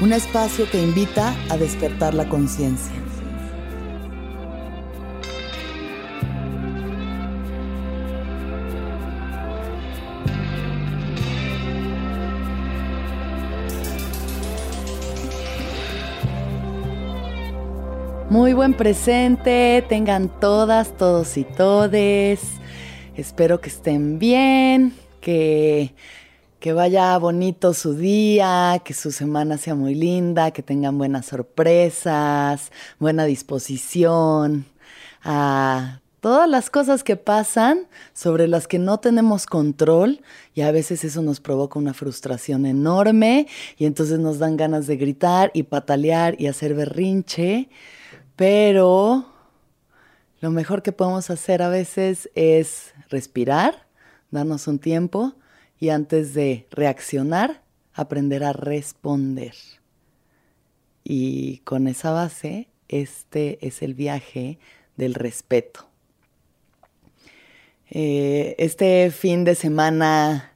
un espacio que invita a despertar la conciencia. Muy buen presente, tengan todas, todos y todes. Espero que estén bien, que que vaya bonito su día, que su semana sea muy linda, que tengan buenas sorpresas, buena disposición a todas las cosas que pasan sobre las que no tenemos control y a veces eso nos provoca una frustración enorme y entonces nos dan ganas de gritar y patalear y hacer berrinche, pero lo mejor que podemos hacer a veces es respirar, darnos un tiempo y antes de reaccionar, aprender a responder. Y con esa base, este es el viaje del respeto. Eh, este fin de semana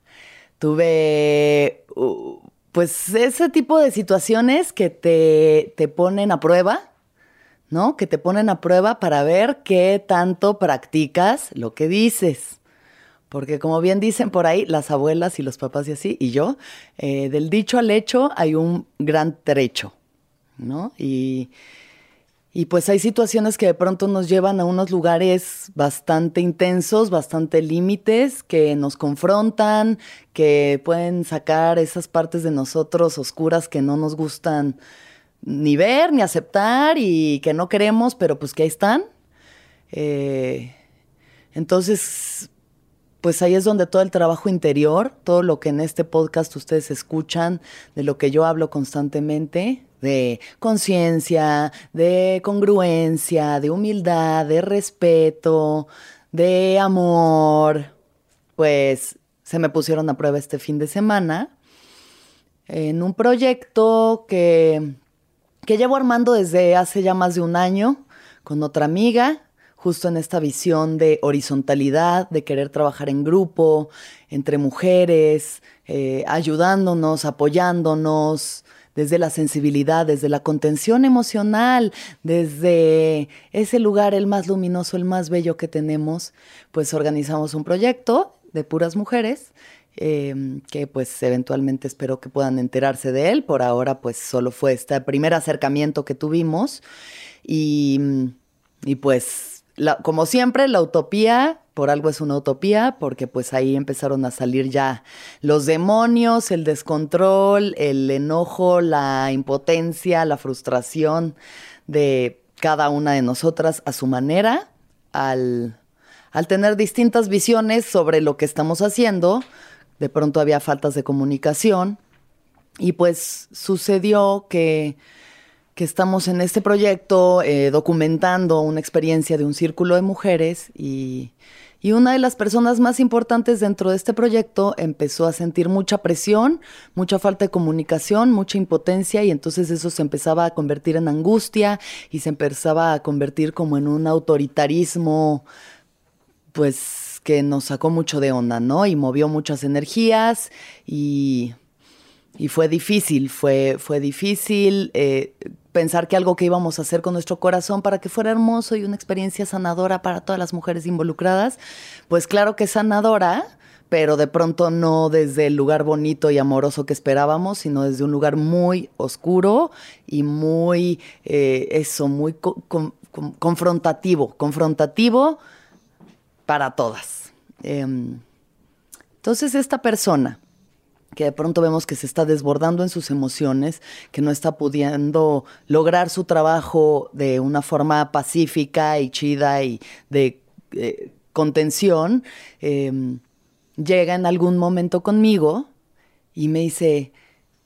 tuve uh, pues ese tipo de situaciones que te, te ponen a prueba, ¿no? Que te ponen a prueba para ver qué tanto practicas lo que dices. Porque como bien dicen por ahí, las abuelas y los papás y así, y yo, eh, del dicho al hecho hay un gran trecho, ¿no? Y, y pues hay situaciones que de pronto nos llevan a unos lugares bastante intensos, bastante límites, que nos confrontan, que pueden sacar esas partes de nosotros oscuras que no nos gustan ni ver, ni aceptar y que no queremos, pero pues que ahí están. Eh, entonces, pues ahí es donde todo el trabajo interior, todo lo que en este podcast ustedes escuchan, de lo que yo hablo constantemente, de conciencia, de congruencia, de humildad, de respeto, de amor, pues se me pusieron a prueba este fin de semana en un proyecto que, que llevo armando desde hace ya más de un año con otra amiga justo en esta visión de horizontalidad, de querer trabajar en grupo, entre mujeres, eh, ayudándonos, apoyándonos, desde la sensibilidad, desde la contención emocional, desde ese lugar el más luminoso, el más bello que tenemos, pues organizamos un proyecto de puras mujeres. Em, que pues eventualmente espero que puedan enterarse de él. Por ahora pues solo fue este primer acercamiento que tuvimos y, y pues como siempre, la utopía, por algo es una utopía, porque pues ahí empezaron a salir ya los demonios, el descontrol, el enojo, la impotencia, la frustración de cada una de nosotras a su manera, al, al tener distintas visiones sobre lo que estamos haciendo. De pronto había faltas de comunicación y pues sucedió que que estamos en este proyecto eh, documentando una experiencia de un círculo de mujeres y, y, una de las personas más importantes dentro de este proyecto empezó a sentir mucha presión, mucha falta de comunicación, mucha impotencia y entonces eso se empezaba a convertir en angustia y se empezaba a convertir como en un autoritarismo pues que nos sacó mucho de onda, ¿no? Y movió muchas energías y, y fue difícil, fue, fue difícil eh, pensar que algo que íbamos a hacer con nuestro corazón para que fuera hermoso y una experiencia sanadora para todas las mujeres involucradas, pues claro que sanadora, pero de pronto no desde el lugar bonito y amoroso que esperábamos, sino desde un lugar muy oscuro y muy, eh, eso, muy confrontativo, confrontativo para todas. Em, entonces esta persona que de pronto vemos que se está desbordando en sus emociones, que no está pudiendo lograr su trabajo de una forma pacífica y chida y de eh, contención, em, llega en algún momento conmigo y me dice,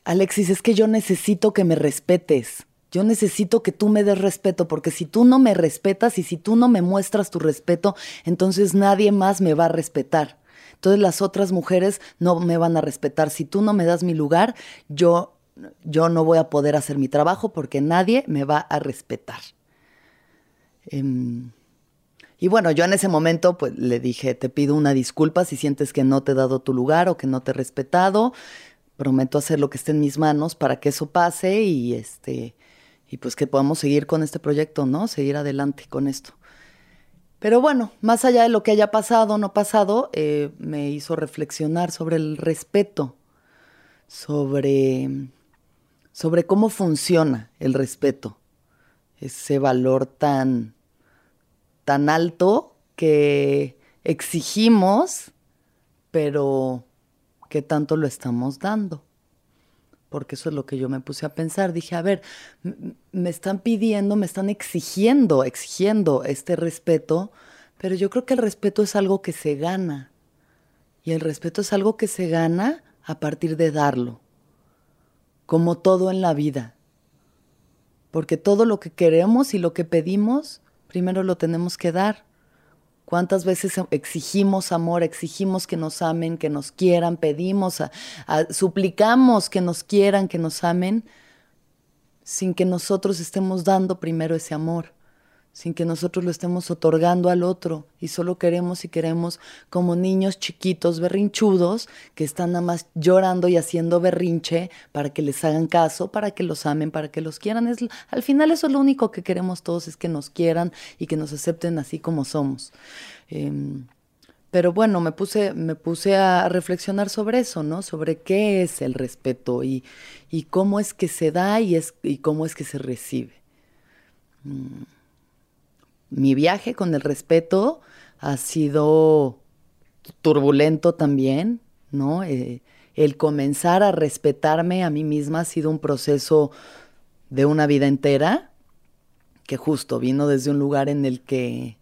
Alexis, es que yo necesito que me respetes. Yo necesito que tú me des respeto, porque si tú no me respetas y si tú no me muestras tu respeto, entonces nadie más me va a respetar. Entonces las otras mujeres no me van a respetar. Si tú no me das mi lugar, yo, yo no voy a poder hacer mi trabajo porque nadie me va a respetar. Em, y bueno, yo en ese momento pues le dije, te pido una disculpa si sientes que no te he dado tu lugar o que no te he respetado. Prometo hacer lo que esté en mis manos para que eso pase y este y pues que podamos seguir con este proyecto, ¿no? Seguir adelante con esto. Pero bueno, más allá de lo que haya pasado o no pasado, eh, me hizo reflexionar sobre el respeto, sobre, sobre cómo funciona el respeto, ese valor tan tan alto que exigimos, pero ¿qué tanto lo estamos dando? Porque eso es lo que yo me puse a pensar. Dije, a ver, me están pidiendo, me están exigiendo, exigiendo este respeto, pero yo creo que el respeto es algo que se gana. Y el respeto es algo que se gana a partir de darlo, como todo en la vida. Porque todo lo que queremos y lo que pedimos primero lo tenemos que dar. ¿Cuántas veces exigimos amor, exigimos que nos amen, que nos quieran, pedimos, suplicamos que nos quieran, que nos amen, sin que nosotros estemos dando primero ese amor? Sin que nosotros lo estemos otorgando al otro y solo queremos y queremos como niños chiquitos berrinchudos que están nada más llorando y haciendo berrinche para que les hagan caso, para que los amen, para que los quieran. Es, al final eso es lo único que queremos todos, es que nos quieran y que nos acepten así como somos. Em, pero bueno, me puse, me puse a reflexionar sobre eso, ¿no? Sobre qué es el respeto y, y cómo es que se da y, es, y cómo es que se recibe. Mm mi viaje con el respeto ha sido turbulento también, ¿no? Eh, el comenzar a respetarme a mí misma ha sido un proceso de una vida entera, que justo vino desde un lugar en el que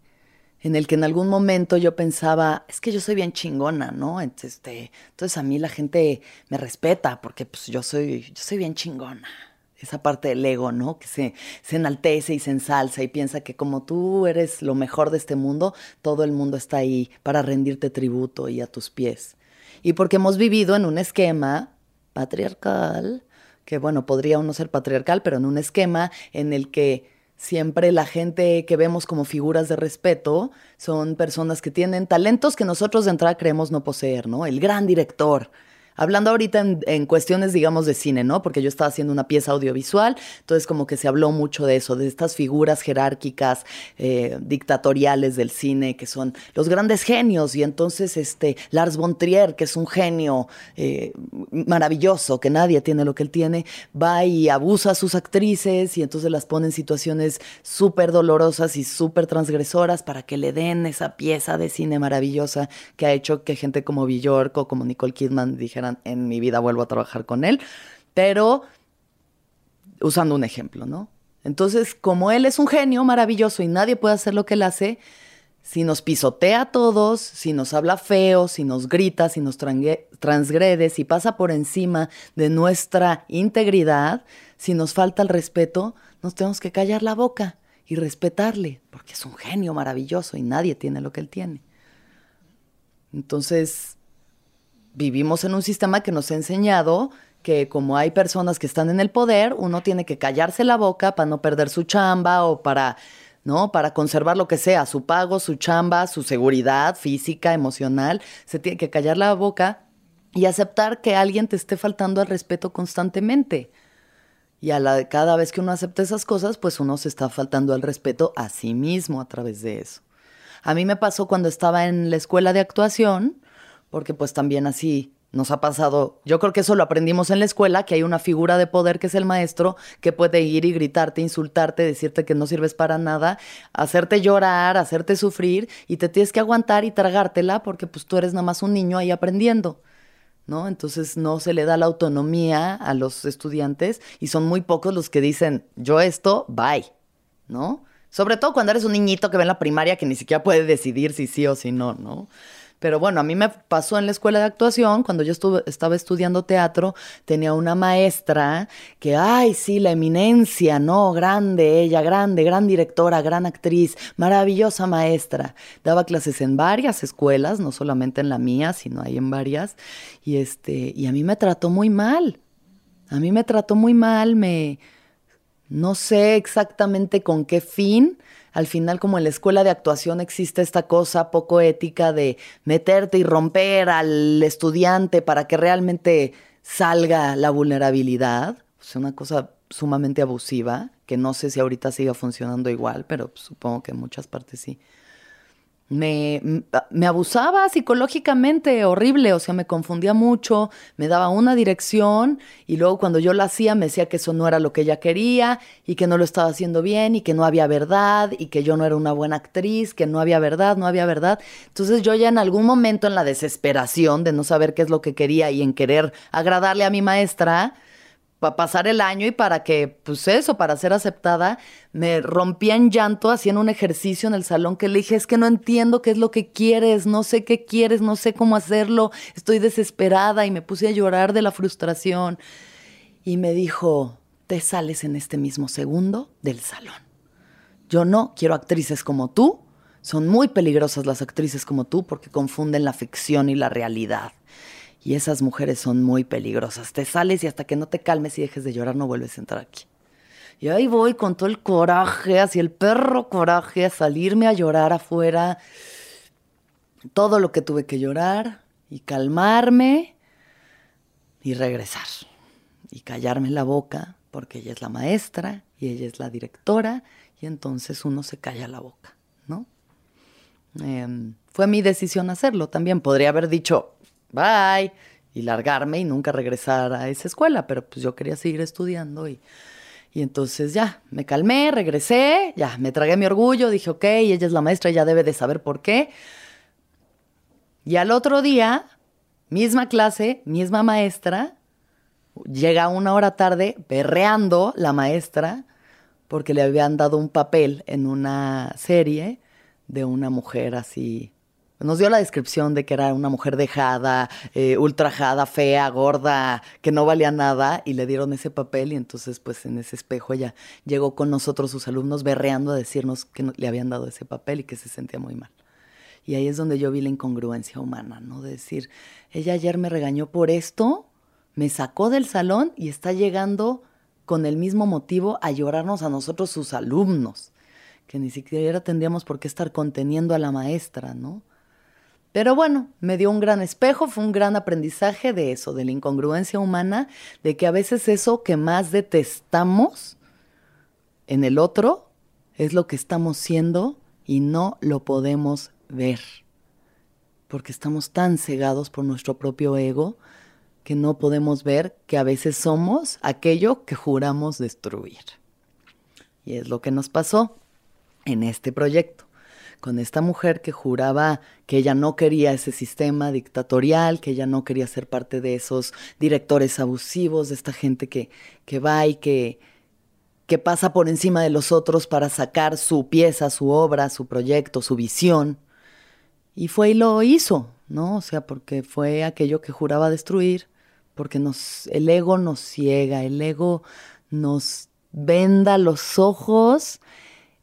en el que en algún momento yo pensaba, es que yo soy bien chingona, ¿no? Entonces, este, entonces a mí la gente me respeta porque pues yo soy yo soy bien chingona esa parte del ego, ¿no? Que se, se enaltece y se ensalza y piensa que como tú eres lo mejor de este mundo, todo el mundo está ahí para rendirte tributo y a tus pies. Y porque hemos vivido en un esquema patriarcal, que bueno, podría uno ser patriarcal, pero en un esquema en el que siempre la gente que vemos como figuras de respeto son personas que tienen talentos que nosotros de entrada creemos no poseer, ¿no? El gran director, Hablando ahorita en, cuestiones, digamos, de cine, ¿no? Porque yo estaba haciendo una pieza audiovisual, entonces como que se habló mucho de eso, de estas figuras jerárquicas, eh, dictatoriales del cine, que son los grandes genios, y entonces este Lars von Trier, que es un genio eh, maravilloso, que nadie tiene lo que él tiene, va y abusa a sus actrices y entonces las pone en situaciones súper dolorosas y súper transgresoras para que le den esa pieza de cine maravillosa que ha hecho que gente como Bjork o como Nicole Kidman en mi vida vuelvo a trabajar con él, pero usando un ejemplo, ¿no? Entonces, como él es un genio maravilloso y nadie puede hacer lo que él hace, si nos pisotea a todos, si nos habla feo, si nos grita, si nos transgrede, si pasa por encima de nuestra integridad, si nos falta el respeto, nos tenemos que callar la boca y respetarle, porque es un genio maravilloso y nadie tiene lo que él tiene. Entonces, vivimos en un sistema que nos ha enseñado que como hay personas que están en el poder, uno tiene que callarse la boca para no perder su chamba o para ¿no? Para conservar lo que sea, su pago, su chamba, su seguridad física, emocional, se tiene que callar la boca y aceptar que alguien te esté faltando al respeto constantemente. Y a la, cada vez que uno acepta esas cosas, pues uno se está faltando al respeto a sí mismo a través de eso. A mí me pasó cuando estaba en la escuela de actuación, porque pues también así nos ha pasado, yo creo que eso lo aprendimos en la escuela, que hay una figura de poder que es el maestro, que puede ir y gritarte, insultarte, decirte que no sirves para nada, hacerte llorar, hacerte sufrir, y te tienes que aguantar y tragártela porque pues tú eres nada más un niño ahí aprendiendo. ¿No? Entonces no se le da la autonomía a los estudiantes y son muy pocos los que dicen, yo esto, bye, ¿no? Sobre todo cuando eres un niñito que ve en la primaria que ni siquiera puede decidir si sí o si no, ¿no? Pero bueno, a mí me pasó en la escuela de actuación, cuando yo estuve, estaba estudiando teatro, tenía una maestra que, ay, sí, la eminencia, ¿no? Grande, ella, grande, gran directora, gran actriz, maravillosa maestra. Daba clases en varias escuelas, no solamente en la mía, sino ahí en varias. Y, este, y a mí me trató muy mal. A mí me trató muy mal, me... No sé exactamente con qué fin, al final como en la escuela de actuación existe esta cosa poco ética de meterte y romper al estudiante para que realmente salga la vulnerabilidad, es una cosa sumamente abusiva, que no sé si ahorita siga funcionando igual, pero supongo que en muchas partes sí me, me, abusaba psicológicamente horrible, o sea, me confundía mucho, me daba una dirección y luego cuando yo lo hacía me decía que eso no era lo que ella quería y que no lo estaba haciendo bien y que no había verdad y que yo no era una buena actriz, que no había verdad, no había verdad. Entonces yo ya en algún momento en la desesperación de no saber qué es lo que quería y en querer agradarle a mi maestra, para pasar el año y para que, pues eso, para ser aceptada, me rompía en llanto haciendo un ejercicio en el salón que le dije, es que no entiendo qué es lo que quieres, no sé qué quieres, no sé cómo hacerlo, estoy desesperada y me puse a llorar de la frustración. Y me dijo, te sales en este mismo segundo del salón. Yo no quiero actrices como tú, son muy peligrosas las actrices como tú porque confunden la ficción y la realidad. Y esas mujeres son muy peligrosas. Te sales y hasta que no te calmes y dejes de llorar no vuelves a entrar aquí. Y ahí voy con todo el coraje, así el perro coraje, a salirme a llorar afuera. Todo lo que tuve que llorar y calmarme y regresar. Y callarme la boca, porque ella es la maestra y ella es la directora, y entonces uno se calla la boca, ¿no? Em, fue mi decisión hacerlo también. Podría haber dicho, bye, y largarme y nunca regresar a esa escuela, pero pues yo quería seguir estudiando y, y entonces ya, me calmé, regresé, ya, me tragué mi orgullo, dije, ok, ella es la maestra, ella debe de saber por qué. Y al otro día, misma clase, misma maestra, llega una hora tarde berreando la maestra porque le habían dado un papel en una serie de una mujer así nos dio la descripción de que era una mujer dejada, eh, ultrajada, fea, gorda, que no valía nada, y le dieron ese papel y entonces pues en ese espejo ella llegó con nosotros, sus alumnos, berreando a decirnos que le habían dado ese papel y que se sentía muy mal. Y ahí es donde yo vi la incongruencia humana, ¿no? De decir, ella ayer me regañó por esto, me sacó del salón y está llegando con el mismo motivo a llorarnos a nosotros sus alumnos, que ni siquiera tendríamos por qué estar conteniendo a la maestra, ¿no? Pero bueno, me dio un gran espejo, fue un gran aprendizaje de eso, de la incongruencia humana, de que a veces eso que más detestamos en el otro es lo que estamos siendo y no lo podemos ver. Porque estamos tan cegados por nuestro propio ego que no podemos ver que a veces somos aquello que juramos destruir. Y es lo que nos pasó en este proyecto con esta mujer que juraba que ella no quería ese sistema dictatorial, que ella no quería ser parte de esos directores abusivos, de esta gente que, que va y que, que pasa por encima de los otros para sacar su pieza, su obra, su proyecto, su visión. Y fue y lo hizo, ¿no? O sea, porque fue aquello que juraba destruir, porque nos, el ego nos ciega, el ego nos venda los ojos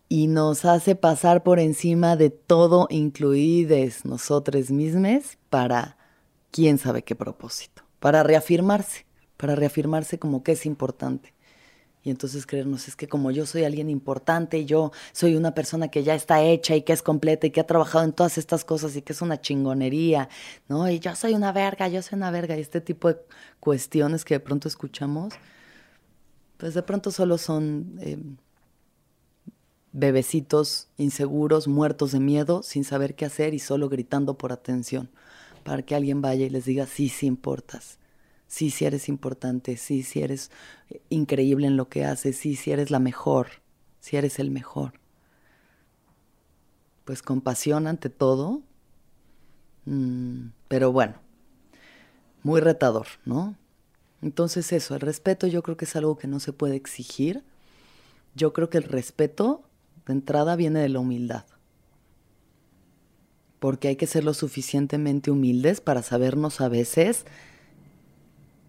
y nos hace pasar por encima de todo, incluides nosotros mismos, para quién sabe qué propósito, para reafirmarse, para reafirmarse como que es importante. Y entonces creernos, es que como yo soy alguien importante, yo soy una persona que ya está hecha y que es completa y que ha trabajado en todas estas cosas y que es una chingonería, ¿no? Y yo soy una verga, yo soy una verga. Y este tipo de cuestiones que de pronto escuchamos, pues de pronto solo son eh, bebecitos inseguros, muertos de miedo, sin saber qué hacer y solo gritando por atención, para que alguien vaya y les diga, sí, sí importas sí, sí eres importante, sí, sí eres increíble en lo que haces, sí, sí eres la mejor, sí eres el mejor. Pues compasión ante todo, mm, pero bueno, muy retador, ¿no? Entonces eso, el respeto yo creo que es algo que no se puede exigir. Yo creo que el respeto de entrada viene de la humildad. Porque hay que ser lo suficientemente humildes para sabernos a veces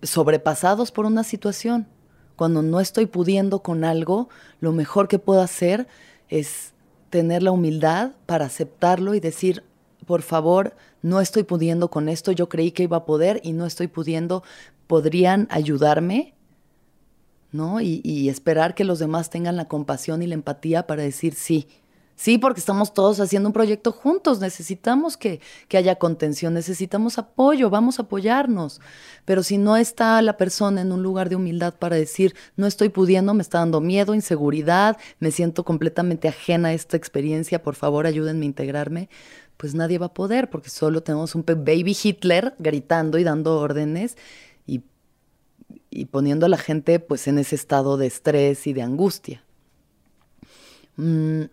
sobrepasados por una situación. Cuando no estoy pudiendo con algo, lo mejor que puedo hacer es tener la humildad para aceptarlo y decir, por favor, no estoy pudiendo con esto, yo creí que iba a poder y no estoy pudiendo, ¿podrían ayudarme? ¿No? Y, y esperar que los demás tengan la compasión y la empatía para decir sí, Sí, porque estamos todos haciendo un proyecto juntos, necesitamos que, haya contención, necesitamos apoyo, vamos a apoyarnos. Pero si no está la persona en un lugar de humildad para decir, no estoy pudiendo, me está dando miedo, inseguridad, me siento completamente ajena a esta experiencia, por favor ayúdenme a integrarme, pues nadie va a poder, porque solo tenemos un baby Hitler gritando y dando órdenes y, poniendo a la gente pues en ese estado de estrés y de angustia. Mm,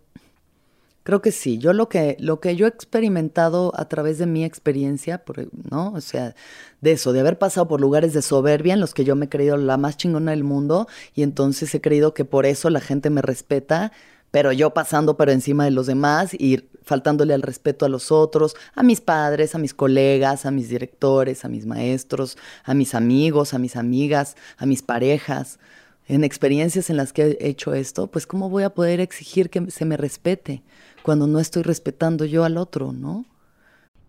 Creo que sí. Yo lo que, lo que yo he experimentado a través de mi experiencia, ¿no? O sea, de eso, de haber pasado por lugares de soberbia en los que yo me he creído la más chingona del mundo y entonces he creído que por eso la gente me respeta, pero yo pasando por encima de los demás y faltándole al respeto a los otros, a mis padres, a mis colegas, a mis directores, a mis maestros, a mis amigos, a mis amigas, a mis parejas. En experiencias en las que he hecho esto, pues ¿cómo voy a poder exigir que se me respete? cuando no estoy respetando yo al otro, ¿no?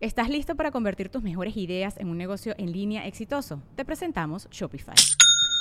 ¿Estás listo para convertir tus mejores ideas en un negocio en línea exitoso? Te presentamos Shopify.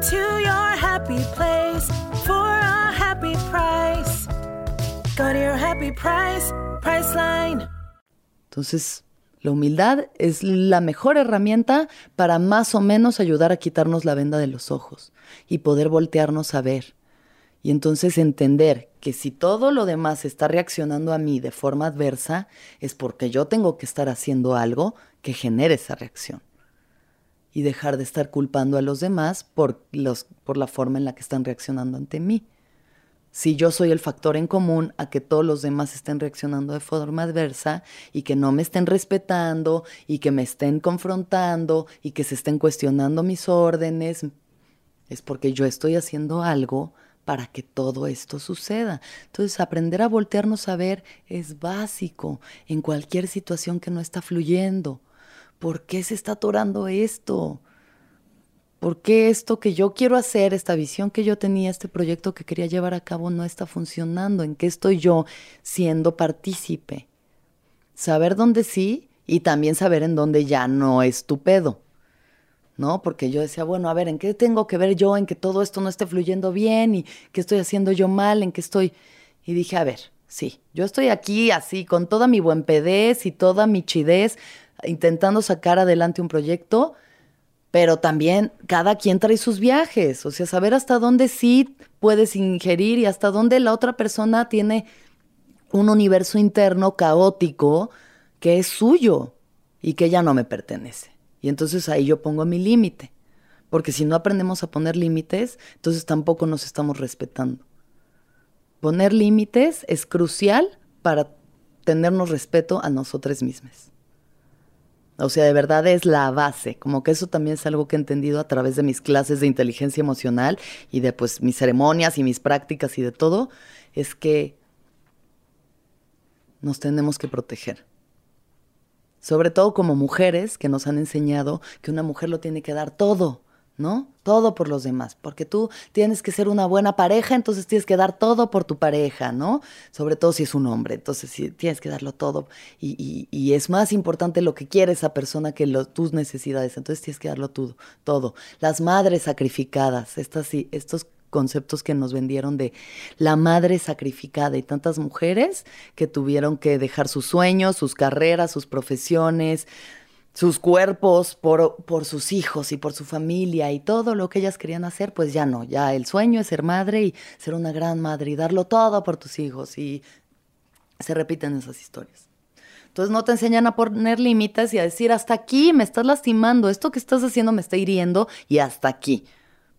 to your happy place for a happy price. Go to your happy price, Priceline. Entonces, la humildad es la mejor herramienta para más o menos ayudar a quitarnos la venda de los ojos y poder voltearnos a ver. Y entonces entender que si todo lo demás está reaccionando a mí de forma adversa, es porque yo tengo que estar haciendo algo que genere esa reacción y dejar de estar culpando a los demás por, los, por la forma en la que están reaccionando ante mí. Si yo soy el factor en común a que todos los demás estén reaccionando de forma adversa y que no me estén respetando y que me estén confrontando y que se estén cuestionando mis órdenes, es porque yo estoy haciendo algo para que todo esto suceda. Entonces, aprender a voltearnos a ver es básico en cualquier situación que no está fluyendo. ¿Por qué se está atorando esto? ¿Por qué esto que yo quiero hacer, esta visión que yo tenía, este proyecto que quería llevar a cabo no está funcionando? ¿En qué estoy yo siendo partícipe? Saber dónde sí y también saber en dónde ya no es tu pedo. ¿no? Porque yo decía, bueno, a ver, ¿en qué tengo que ver yo? En que todo esto no esté fluyendo bien y qué estoy haciendo yo mal, en qué estoy... Y dije, a ver, sí, yo estoy aquí así, con toda mi buen pedez y toda mi chidez, intentando sacar adelante un proyecto, pero también cada quien trae sus viajes, o sea, saber hasta dónde sí puedes ingerir y hasta dónde la otra persona tiene un universo interno caótico que es suyo y que ya no me pertenece. Y entonces ahí yo pongo mi límite, porque si no aprendemos a poner límites, entonces tampoco nos estamos respetando. Poner límites es crucial para tenernos respeto a nosotros mismos. O sea, de verdad es la base. Como que eso también es algo que he entendido a través de mis clases de inteligencia emocional y de pues mis ceremonias y mis prácticas y de todo, es que nos tenemos que proteger. Sobre todo como mujeres que nos han enseñado que una mujer lo tiene que dar todo, ¿no? Todo por los demás, porque tú tienes que ser una buena pareja, entonces tienes que dar todo por tu pareja, ¿no? Sobre todo si es un hombre, entonces sí, tienes que darlo todo y, y, es más importante lo que quiere esa persona que tus necesidades, entonces tienes que darlo todo, todo. Las madres sacrificadas, estas, estos conceptos que nos vendieron de la madre sacrificada y tantas mujeres que tuvieron que dejar sus sueños, sus carreras, sus profesiones, sus cuerpos por, por, sus hijos y por su familia y todo lo que ellas querían hacer, pues ya no, ya el sueño es ser madre y ser una gran madre y darlo todo por tus hijos y se repiten esas historias. Entonces no te enseñan a poner límites y a decir, hasta aquí me estás lastimando, esto que estás haciendo me está hiriendo y hasta aquí.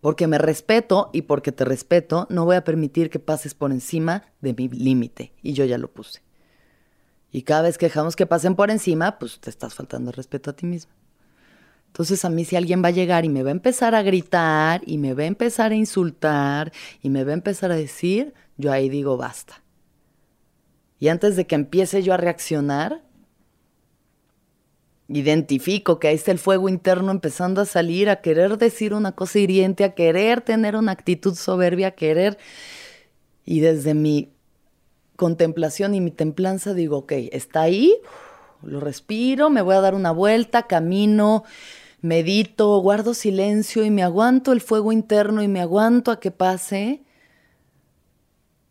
Porque me respeto y porque te respeto, no voy a permitir que pases por encima de mi límite. Y yo ya lo puse. Y cada vez que dejamos que pasen por encima, pues te estás faltando el respeto a ti mismo. Entonces a mí si alguien va a llegar y me va a empezar a gritar y me va a empezar a insultar y me va a empezar a decir, yo ahí digo basta. Y antes de que empiece yo a reaccionar, identifico que ahí está el fuego interno empezando a salir, a querer decir una cosa hiriente, a querer tener una actitud soberbia, a querer... Y desde mi contemplación y mi templanza digo, ok, está ahí, lo respiro, me voy a dar una vuelta, camino, medito, guardo silencio y me aguanto el fuego interno y me aguanto a que pase.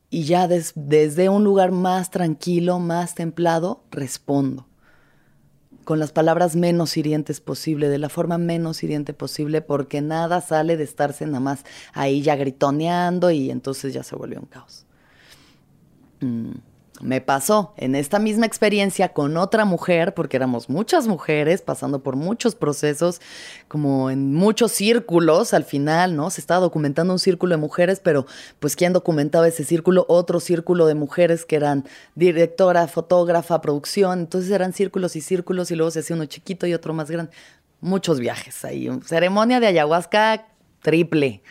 Y ya desde un lugar más tranquilo, más templado, respondo con las palabras menos hirientes posible, de la forma menos hiriente posible, porque nada sale de estarse nada más ahí ya gritoneando y entonces ya se volvió un caos. Mm, me pasó en esta misma experiencia con otra mujer, porque éramos muchas mujeres pasando por muchos procesos, como en muchos círculos al final, ¿no? Se estaba documentando un círculo de mujeres, pero pues ¿quién documentaba ese círculo? Otro círculo de mujeres que eran directora, fotógrafa, producción, entonces eran círculos y círculos y luego se hacía uno chiquito y otro más grande. Muchos viajes ahí, ceremonia de ayahuasca triple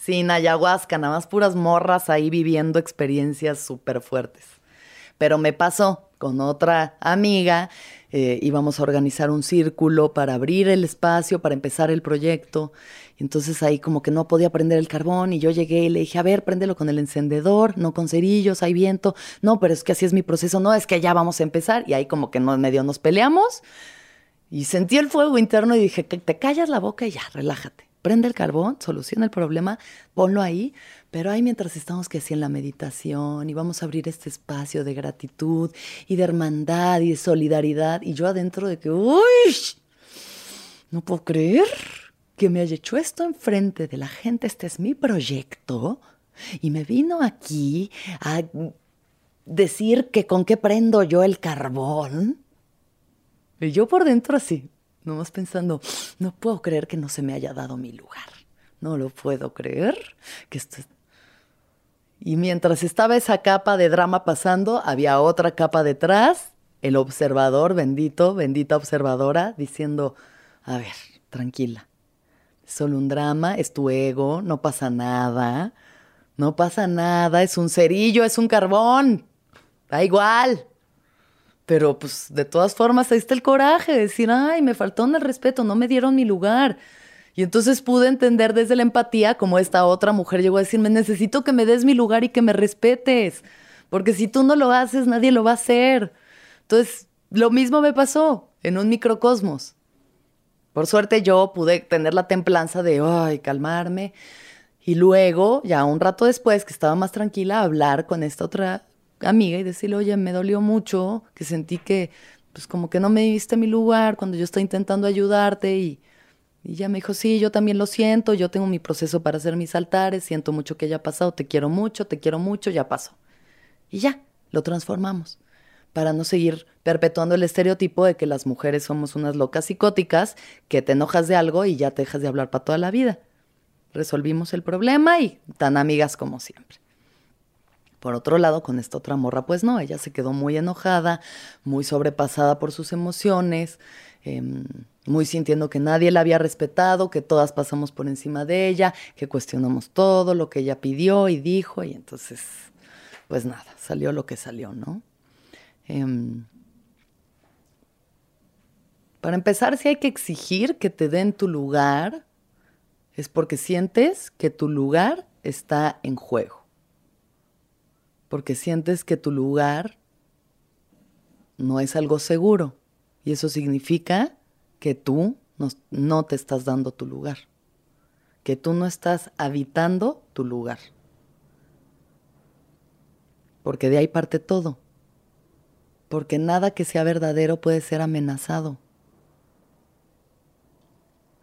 sin ayahuasca, nada más puras morras ahí viviendo experiencias súper fuertes. Pero me pasó con otra amiga, eh, íbamos a organizar un círculo para abrir el espacio, para empezar el proyecto. Entonces ahí como que no podía prender el carbón y yo llegué y le dije, a ver, préndelo con el encendedor, no con cerillos, hay viento. No, pero es que así es mi proceso, no, es que ya vamos a empezar. Y ahí como que no, medio nos peleamos y sentí el fuego interno y dije, te callas la boca y ya, relájate prende el carbón, soluciona el problema, ponlo ahí, pero ahí mientras estamos que así en la meditación y vamos a abrir este espacio de gratitud y de hermandad y de solidaridad y yo adentro de que, uy, no puedo creer que me haya hecho esto enfrente de la gente, este es mi proyecto y me vino aquí a decir que con qué prendo yo el carbón. Y yo por dentro así, Nomás pensando, no puedo creer que no se me haya dado mi lugar. No lo puedo creer que esto Y mientras estaba esa capa de drama pasando, había otra capa detrás, el observador, bendito, bendita observadora, diciendo, a ver, tranquila, es solo un drama, es tu ego, no pasa nada, no pasa nada, es un cerillo, es un carbón, da igual. Pero pues de todas formas ahí está el coraje de decir, ay, me faltó el respeto, no me dieron mi lugar. Y entonces pude entender desde la empatía como esta otra mujer llegó a decirme, necesito que me des mi lugar y que me respetes, porque si tú no lo haces, nadie lo va a hacer. Entonces, lo mismo me pasó en un microcosmos. Por suerte yo pude tener la templanza de, ay, calmarme. Y luego, ya un rato después, que estaba más tranquila, hablar con esta otra amiga y decirle, oye, me dolió mucho, que sentí que, pues como que no me diste mi lugar cuando yo estoy intentando ayudarte y, y ella me dijo, sí, yo también lo siento, yo tengo mi proceso para hacer mis altares, siento mucho que haya pasado, te quiero mucho, te quiero mucho, ya pasó. Y ya, lo transformamos para no seguir perpetuando el estereotipo de que las mujeres somos unas locas psicóticas, que te enojas de algo y ya te dejas de hablar para toda la vida. Resolvimos el problema y tan amigas como siempre. Por otro lado, con esta otra morra, pues no, ella se quedó muy enojada, muy sobrepasada por sus emociones, em, muy sintiendo que nadie la había respetado, que todas pasamos por encima de ella, que cuestionamos todo lo que ella pidió y dijo, y entonces, pues nada, salió lo que salió, ¿no? Em, para empezar, si hay que exigir que te den tu lugar, es porque sientes que tu lugar está en juego. Porque sientes que tu lugar no es algo seguro. Y eso significa que tú no, no, te estás dando tu lugar. Que tú no estás habitando tu lugar. Porque de ahí parte todo porque nada que sea verdadero puede ser amenazado.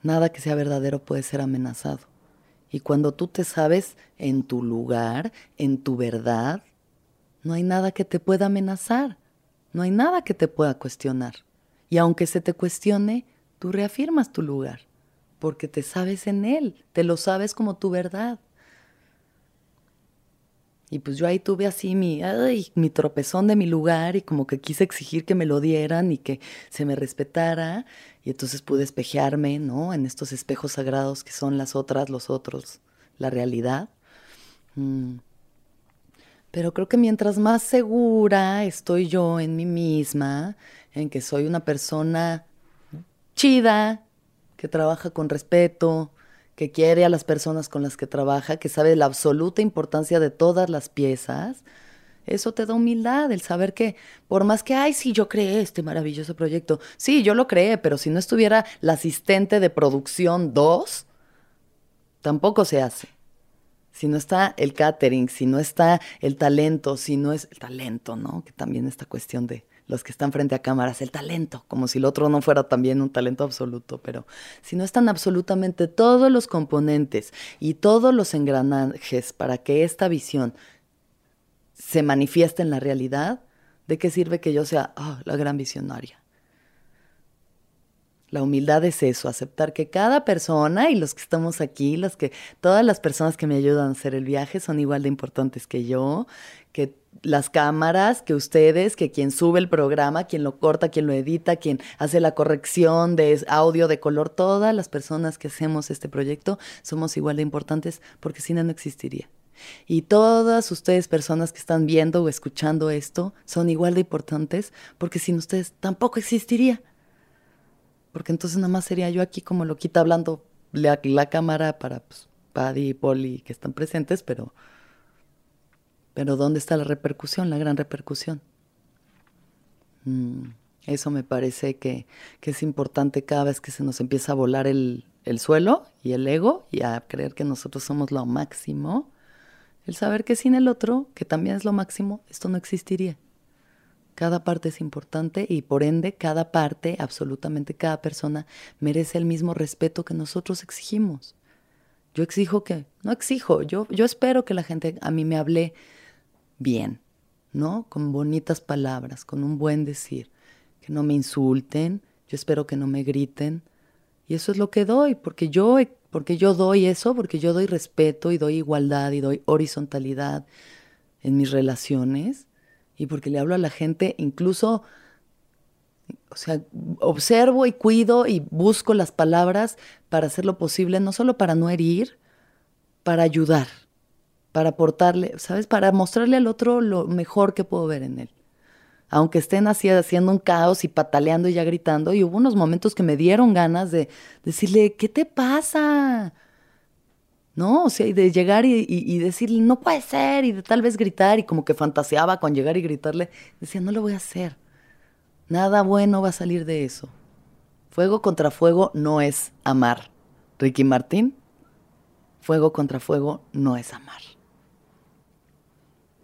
Nada que sea verdadero puede ser amenazado. Y cuando tú te sabes en tu lugar, en tu verdad, no hay nada que te pueda amenazar, no hay nada que te pueda cuestionar. Y aunque se te cuestione, tú reafirmas tu lugar, porque te sabes en él, te lo sabes como tu verdad. Y pues yo ahí tuve así mi, mi tropezón de mi lugar y como que quise exigir que me lo dieran y que se me respetara. Y entonces pude espejearme, ¿no? En estos espejos sagrados que son las otras, los otros, la realidad. Mm. Pero creo que mientras más segura estoy yo en mí misma, en que soy una persona chida, que trabaja con respeto, que quiere a las personas con las que trabaja, que sabe la absoluta importancia de todas las piezas, eso te da humildad, el saber que por más que, ay, sí, yo creé este maravilloso proyecto, sí, yo lo creé, pero si no estuviera la asistente de producción 2, tampoco se hace. Si no está el catering, si no está el talento, si no es el talento, ¿no? Que también esta cuestión de los que están frente a cámaras, el talento, como si el otro no fuera también un talento absoluto, pero si no están absolutamente todos los componentes y todos los engranajes para que esta visión se manifieste en la realidad, ¿de qué sirve que yo sea ah, la gran visionaria? La humildad es eso, aceptar que cada persona y los que estamos aquí, los que todas las personas que me ayudan a hacer el viaje son igual de importantes que yo, que las cámaras, que ustedes, que quien sube el programa, quien lo corta, quien lo edita, quien hace la corrección de audio, de color, todas las personas que hacemos este proyecto somos igual de importantes porque si no, no existiría. Y todas ustedes, personas que están viendo o escuchando esto, son igual de importantes porque sin ustedes tampoco existiría. Porque entonces nada más sería yo aquí como loquita hablando la, la cámara para pues, Paddy y Polly que están presentes, pero pero ¿dónde está la repercusión, la gran repercusión? Mm, eso me parece que, es importante cada vez que se nos empieza a volar el, el suelo y el ego y a creer que nosotros somos lo máximo, el saber que sin el otro, que también es lo máximo, esto no existiría. Cada parte es importante y por ende cada parte, absolutamente cada persona, merece el mismo respeto que nosotros exigimos. Yo exijo que, no exijo, yo, yo espero que la gente a mí me hable bien, ¿no? Con bonitas palabras, con un buen decir, que no me insulten, yo espero que no me griten. Y eso es lo que doy, porque yo, porque yo doy eso, porque yo doy respeto y doy igualdad y doy horizontalidad en mis relaciones y porque le hablo a la gente incluso, o sea, observo y cuido y busco las palabras para hacer lo posible, no solo para no herir, para ayudar para aportarle, ¿sabes? Para mostrarle al otro lo mejor que puedo ver en él. Aunque estén así haciendo un caos y pataleando y ya gritando, y hubo unos momentos que me dieron ganas de decirle, ¿qué te pasa? ¿No? O sea, y de llegar y, decirle, no puede ser, y de tal vez gritar, y como que fantaseaba con llegar y gritarle, decía, no lo voy a hacer. Nada bueno va a salir de eso. Fuego contra fuego no es amar. Ricky Martín, fuego contra fuego no es amar.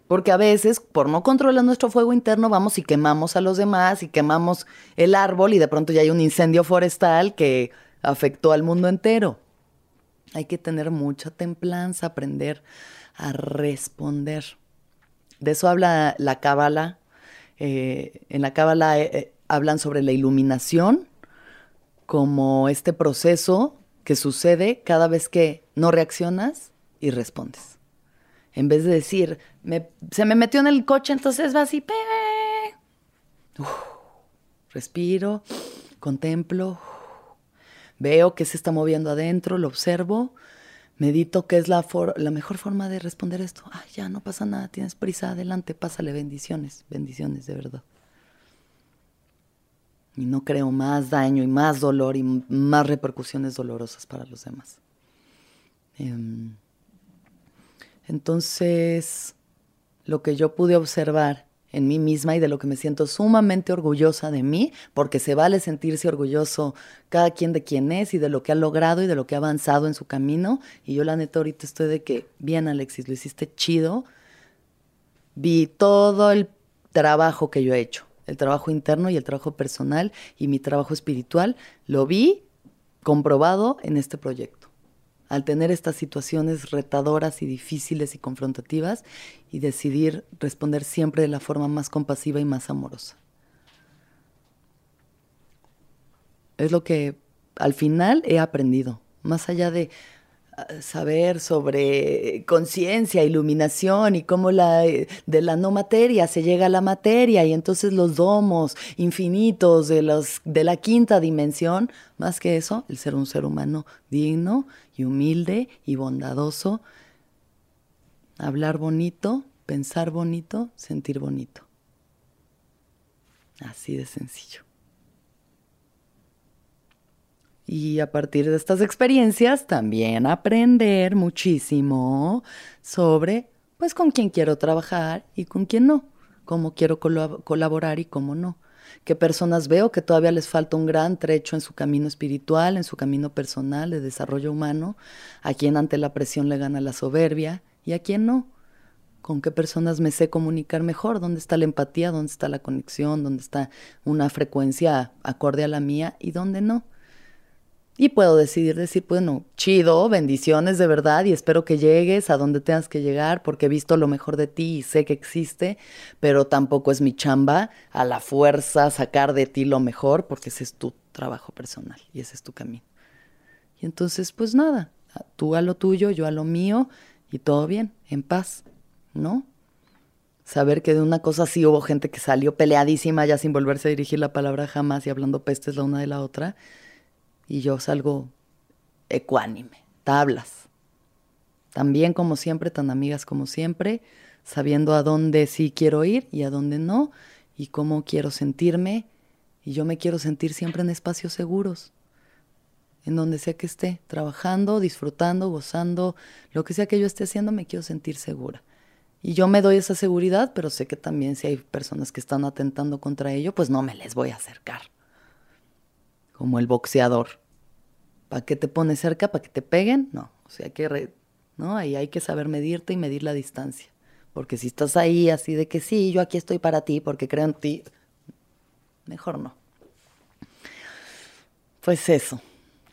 Porque a veces, por no controlar nuestro fuego interno, vamos y quemamos a los demás y quemamos el árbol y de pronto ya hay un incendio forestal que afectó al mundo entero. Hay que tener mucha templanza, aprender a responder. De eso habla la Cábala. Eh, en la Cábala eh, eh, hablan sobre la iluminación como este proceso que sucede cada vez que no reaccionas y respondes. En vez de decir, se me metió en el coche, entonces va así, respiro, contemplo, veo que se está moviendo adentro, lo observo, medito qué es la, la mejor forma de responder esto. Ay, ya no pasa nada, tienes prisa, adelante, pásale, bendiciones, bendiciones de verdad. Y no creo más daño y más dolor y más repercusiones dolorosas para los demás. Em, entonces, lo que yo pude observar en mí misma y de lo que me siento sumamente orgullosa de mí, porque se vale sentirse orgulloso cada quien de quien es y de lo que ha logrado y de lo que ha avanzado en su camino. Y yo la neta ahorita estoy de que, bien Alexis, lo hiciste chido. Vi todo el trabajo que yo he hecho, el trabajo interno y el trabajo personal y mi trabajo espiritual, lo vi comprobado en este proyecto al tener estas situaciones retadoras y difíciles y confrontativas y decidir responder siempre de la forma más compasiva y más amorosa. Es lo que al final he aprendido, más allá de saber sobre conciencia, iluminación y cómo la, de la no materia se llega a la materia y entonces los domos infinitos de, los, de la quinta dimensión, más que eso, el ser un ser humano digno y humilde y bondadoso, hablar bonito, pensar bonito, sentir bonito. Así de sencillo. Y a partir de estas experiencias también aprender muchísimo sobre pues con quién quiero trabajar y con quién no, cómo quiero colaborar y cómo no. Qué personas veo que todavía les falta un gran trecho en su camino espiritual, en su camino personal de desarrollo humano, a quien ante la presión le gana la soberbia y a quien no. Con qué personas me sé comunicar mejor, dónde está la empatía, dónde está la conexión, dónde está una frecuencia acorde a la mía y dónde no y puedo decidir decir, bueno, chido, bendiciones de verdad y espero que llegues a donde tengas que llegar porque he visto lo mejor de ti y sé que existe, pero tampoco es mi chamba a la fuerza sacar de ti lo mejor porque ese es tu trabajo personal y ese es tu camino. Y entonces, pues nada, tú a lo tuyo, yo a lo mío y todo bien, en paz, ¿no? Saber que de una cosa así hubo gente que salió peleadísima ya sin volverse a dirigir la palabra jamás y hablando pestes la una de la otra y yo salgo ecuánime, tablas. También como siempre, tan amigas como siempre, sabiendo a dónde sí quiero ir y a dónde no, y cómo quiero sentirme, y yo me quiero sentir siempre en espacios seguros, en donde sea que esté, trabajando, disfrutando, gozando, lo que sea que yo esté haciendo, me quiero sentir segura. Y yo me doy esa seguridad, pero sé que también si hay personas que están atentando contra ello, pues no me les voy a acercar como el boxeador. ¿Para qué te pones cerca? ¿Para que te peguen? No, o sea, que ¿no? Ahí hay que saber medirte y medir la distancia. Porque si estás ahí así de que sí, yo aquí estoy para ti porque creo en ti, mejor no. Pues eso,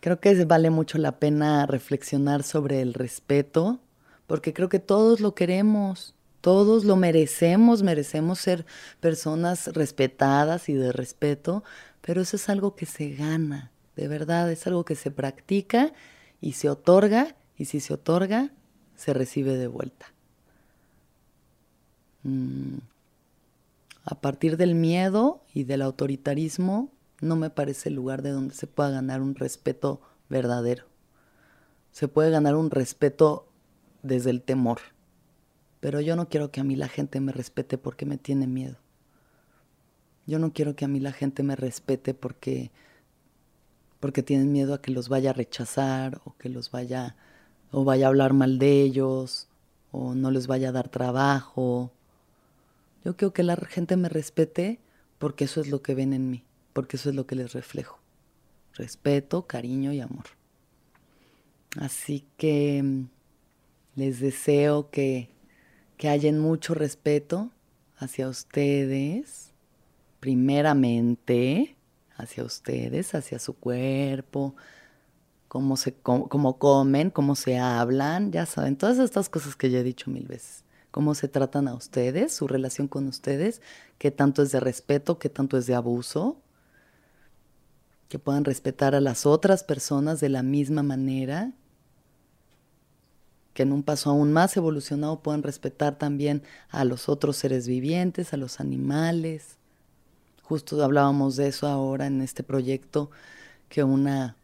creo que vale mucho la pena reflexionar sobre el respeto, porque creo que todos lo queremos, todos lo merecemos, merecemos ser personas respetadas y de respeto, pero eso es algo que se gana, de verdad, es algo que se practica y se otorga, y si se otorga, se recibe de vuelta. Mm. A partir del miedo y del autoritarismo, no me parece el lugar de donde se pueda ganar un respeto verdadero. Se puede ganar un respeto desde el temor. Pero yo no quiero que a mí la gente me respete porque me tiene miedo. Yo no quiero que a mí la gente me respete porque, porque tienen miedo a que los vaya a rechazar o que los vaya o vaya a hablar mal de ellos o no les vaya a dar trabajo. Yo quiero que la gente me respete porque eso es lo que ven en mí, porque eso es lo que les reflejo. respeto, cariño y amor. Así que mm, les deseo que, que hayan mucho respeto hacia ustedes, primeramente hacia ustedes, hacia su cuerpo, cómo, se, cómo, comen, cómo se hablan, ya saben, todas estas cosas que ya he dicho mil veces. Cómo se tratan a ustedes, su relación con ustedes, qué tanto es de respeto, qué tanto es de abuso, que puedan respetar a las otras personas de la misma manera, que en un paso aún más evolucionado puedan respetar también a los otros seres vivientes, a los animales. Justo hablábamos de eso ahora en este proyecto, que una,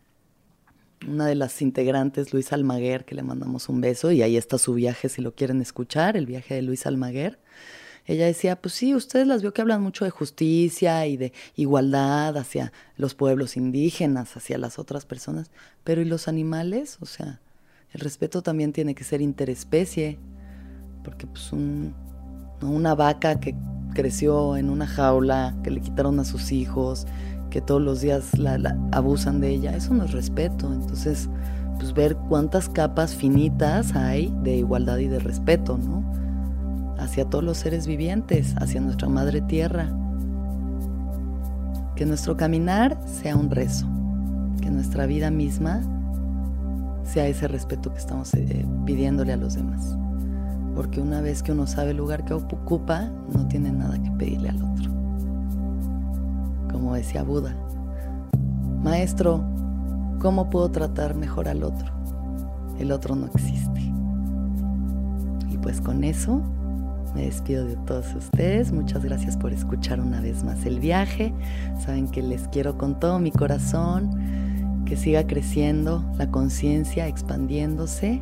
una de las integrantes, Luis Almaguer, que le mandamos un beso, y ahí está su viaje si lo quieren escuchar, el viaje de Luis Almaguer, ella decía, pues sí, ustedes las veo que hablan mucho de justicia y de igualdad hacia los pueblos indígenas, hacia las otras personas, pero ¿y los animales? O sea, el respeto también tiene que ser interespecie, porque pues una vaca que creció en una jaula, que le quitaron a sus hijos, que todos los días la, abusan de ella, eso no es respeto. Entonces, pues ver cuántas capas finitas hay de igualdad y de respeto, ¿no? hacia todos los seres vivientes, hacia nuestra Madre Tierra. Que nuestro caminar sea un rezo, que nuestra vida misma sea ese respeto que estamos eh, pidiéndole a los demás. Porque una vez que uno sabe el lugar que ocupa, no tiene nada que pedirle al otro. Como decía Buda, Maestro, ¿cómo puedo tratar mejor al otro? El otro no existe. Y pues con eso me despido de todos ustedes. Muchas gracias por escuchar una vez más el viaje. Saben que les quiero con todo mi corazón. Que siga creciendo la conciencia, expandiéndose.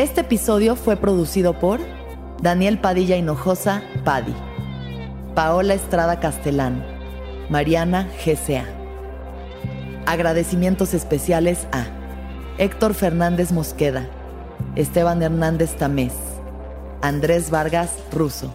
Este episodio fue producido por Daniel Padilla Hinojosa, Padi, Paola Estrada Castelán, Mariana GCA. Agradecimientos especiales a Héctor Fernández Mosqueda, Esteban Hernández Tamés, Andrés Vargas Russo.